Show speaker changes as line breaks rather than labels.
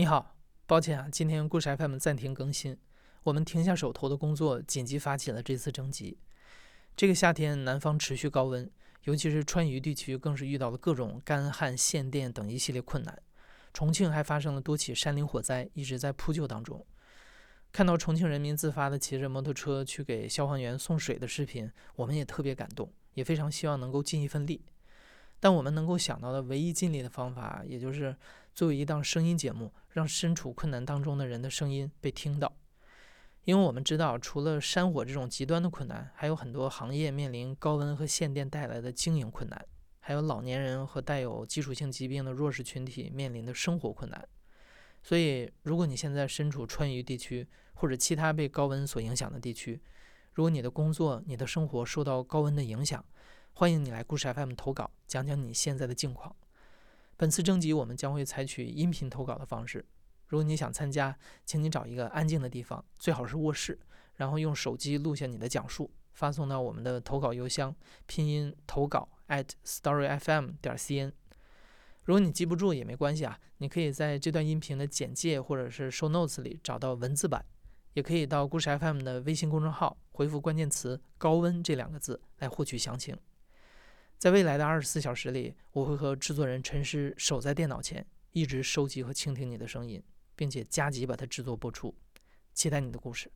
你好，抱歉啊，今天故事 FM 暂停更新，我们停下手头的工作，紧急发起了这次征集。这个夏天，南方持续高温，尤其是川渝地区，更是遇到了各种干旱、限电等一系列困难。重庆还发生了多起山林火灾，一直在扑救当中。看到重庆人民自发的骑着摩托车去给消防员送水的视频，我们也特别感动，也非常希望能够尽一份力。但我们能够想到的唯一尽力的方法，也就是作为一档声音节目，让身处困难当中的人的声音被听到。因为我们知道，除了山火这种极端的困难，还有很多行业面临高温和限电带来的经营困难，还有老年人和带有基础性疾病的弱势群体面临的生活困难。所以，如果你现在身处川渝地区或者其他被高温所影响的地区，如果你的工作、你的生活受到高温的影响，欢迎你来故事 FM 投稿，讲讲你现在的境况。本次征集我们将会采取音频投稿的方式。如果你想参加，请你找一个安静的地方，最好是卧室，然后用手机录下你的讲述，发送到我们的投稿邮箱，拼音投稿 at storyfm 点 cn。如果你记不住也没关系啊，你可以在这段音频的简介或者是 show notes 里找到文字版，也可以到故事 FM 的微信公众号回复关键词“高温”这两个字来获取详情。在未来的二十四小时里，我会和制作人陈诗守在电脑前，一直收集和倾听你的声音，并且加急把它制作播出。期待你的故事。